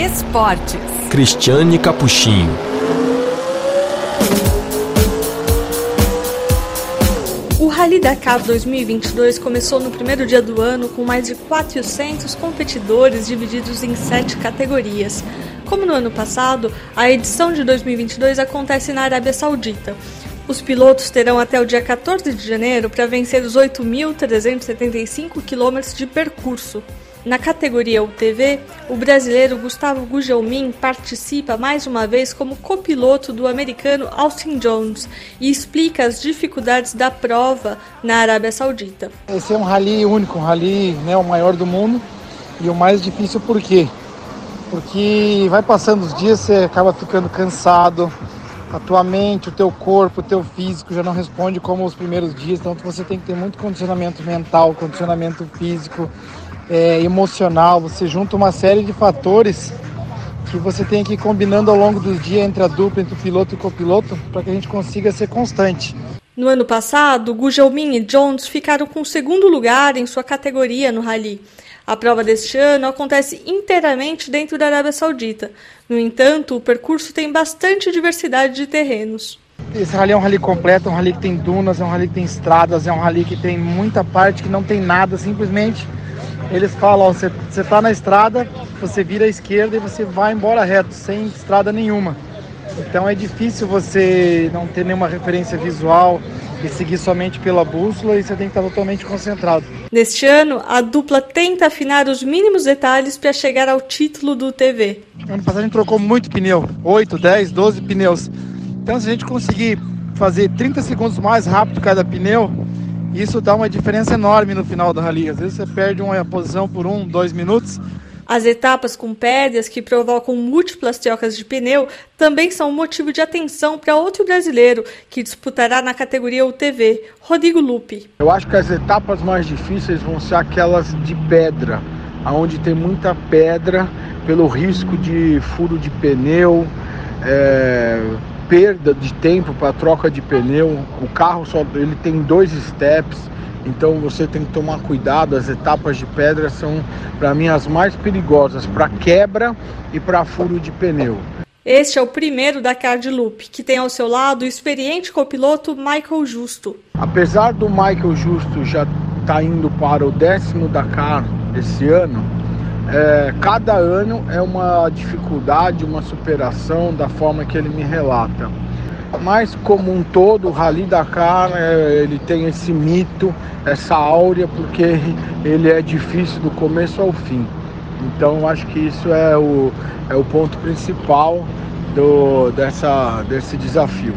Esportes. Cristiane Capuchinho. O Rally Dakar 2022 começou no primeiro dia do ano com mais de 400 competidores divididos em sete categorias. Como no ano passado, a edição de 2022 acontece na Arábia Saudita. Os pilotos terão até o dia 14 de janeiro para vencer os 8.375 quilômetros de percurso. Na categoria UTV, o brasileiro Gustavo Gugelmin participa mais uma vez como copiloto do americano Austin Jones e explica as dificuldades da prova na Arábia Saudita. Esse é um rally único, um rally né, o maior do mundo e o mais difícil por quê? Porque vai passando os dias, você acaba ficando cansado, a tua mente, o teu corpo, o teu físico já não responde como os primeiros dias, então você tem que ter muito condicionamento mental, condicionamento físico, é, emocional, você junta uma série de fatores que você tem que ir combinando ao longo do dia entre a dupla, entre o piloto e o copiloto, para que a gente consiga ser constante. No ano passado, Gugelmin e Jones ficaram com o segundo lugar em sua categoria no rally. A prova deste ano acontece inteiramente dentro da Arábia Saudita. No entanto, o percurso tem bastante diversidade de terrenos. Esse rally é um rally completo, é um rally que tem dunas, é um rally que tem estradas, é um rally que tem muita parte que não tem nada, simplesmente eles falam, você está na estrada, você vira à esquerda e você vai embora reto, sem estrada nenhuma. Então é difícil você não ter nenhuma referência visual, e seguir somente pela bússola e você tem que estar totalmente concentrado. Neste ano, a dupla tenta afinar os mínimos detalhes para chegar ao título do TV. Ano passado a gente trocou muito pneu, 8, 10, 12 pneus. Então se a gente conseguir fazer 30 segundos mais rápido cada pneu, isso dá uma diferença enorme no final da rally. Às vezes você perde uma posição por um, dois minutos, as etapas com pedras que provocam múltiplas trocas de pneu também são motivo de atenção para outro brasileiro que disputará na categoria UTV, Rodrigo Lupe. Eu acho que as etapas mais difíceis vão ser aquelas de pedra, aonde tem muita pedra pelo risco de furo de pneu, é, perda de tempo para troca de pneu. O carro só ele tem dois steps então você tem que tomar cuidado. As etapas de pedra são, para mim, as mais perigosas para quebra e para furo de pneu. Este é o primeiro Dakar de Loop, que tem ao seu lado o experiente copiloto Michael Justo. Apesar do Michael Justo já estar tá indo para o décimo Dakar esse ano, é, cada ano é uma dificuldade, uma superação da forma que ele me relata mas como um todo, o Rally Dakar é, ele tem esse mito, essa áurea, porque ele é difícil do começo ao fim. Então acho que isso é o, é o ponto principal do, dessa, desse desafio.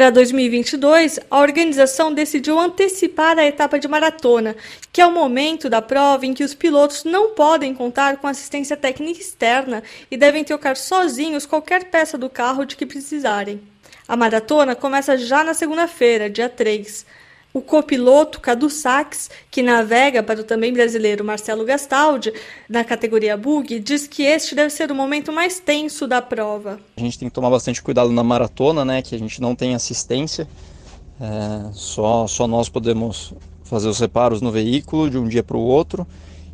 Para 2022, a organização decidiu antecipar a etapa de maratona, que é o momento da prova em que os pilotos não podem contar com assistência técnica externa e devem trocar sozinhos qualquer peça do carro de que precisarem. A maratona começa já na segunda-feira, dia 3. O copiloto Cadu Sachs, que navega para o também brasileiro Marcelo Gastaldi na categoria Bug, diz que este deve ser o momento mais tenso da prova. A gente tem que tomar bastante cuidado na maratona, né, que a gente não tem assistência. É, só, só nós podemos fazer os reparos no veículo de um dia para o outro.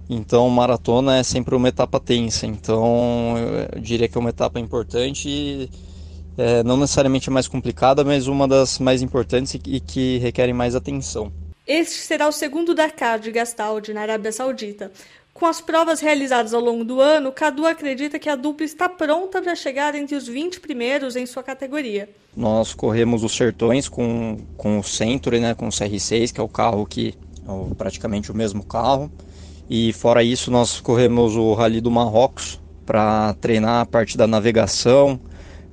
Então, maratona é sempre uma etapa tensa. Então, eu diria que é uma etapa importante e é, não necessariamente a mais complicada, mas uma das mais importantes e que requerem mais atenção. Este será o segundo Dakar de Gastaldi na Arábia Saudita. Com as provas realizadas ao longo do ano, Cadu acredita que a dupla está pronta para chegar entre os 20 primeiros em sua categoria. Nós corremos os Sertões com, com o Century, né, com o CR6, que é o carro que é praticamente o mesmo carro. E fora isso, nós corremos o Rally do Marrocos para treinar a parte da navegação,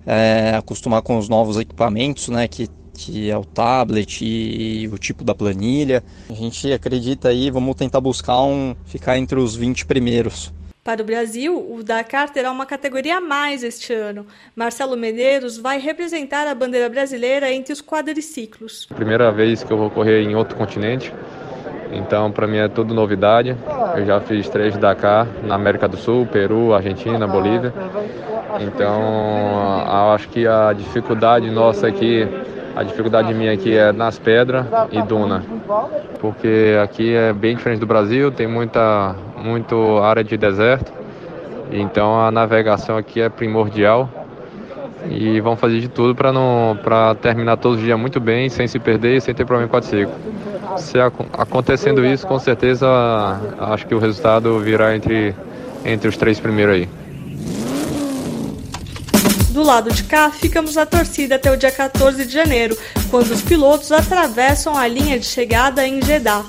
é, acostumar com os novos equipamentos, né, que, que é o tablet e, o tipo da planilha. A gente acredita aí, vamos tentar buscar um ficar entre os 20 primeiros. Para o Brasil, o Dakar terá uma categoria a mais este ano. Marcelo Medeiros vai representar a bandeira brasileira entre os quadriciclos. Primeira vez que eu vou correr em outro continente, então para mim é tudo novidade. Eu já fiz três Dakar na América do Sul, Peru, Argentina, Bolívia. Então, acho que a dificuldade nossa aqui, a dificuldade minha aqui é nas pedras e duna, porque aqui é bem diferente do Brasil, tem muita muito área de deserto Então a navegação aqui é primordial e vamos fazer de tudo para não para terminar todos os dias muito bem, sem se perder e sem ter problema com a seco. Se acontecendo isso, com certeza acho que o resultado virá entre entre os três primeiros aí. Do lado de cá, ficamos na torcida até o dia 14 de janeiro, quando os pilotos atravessam a linha de chegada em Jeddah.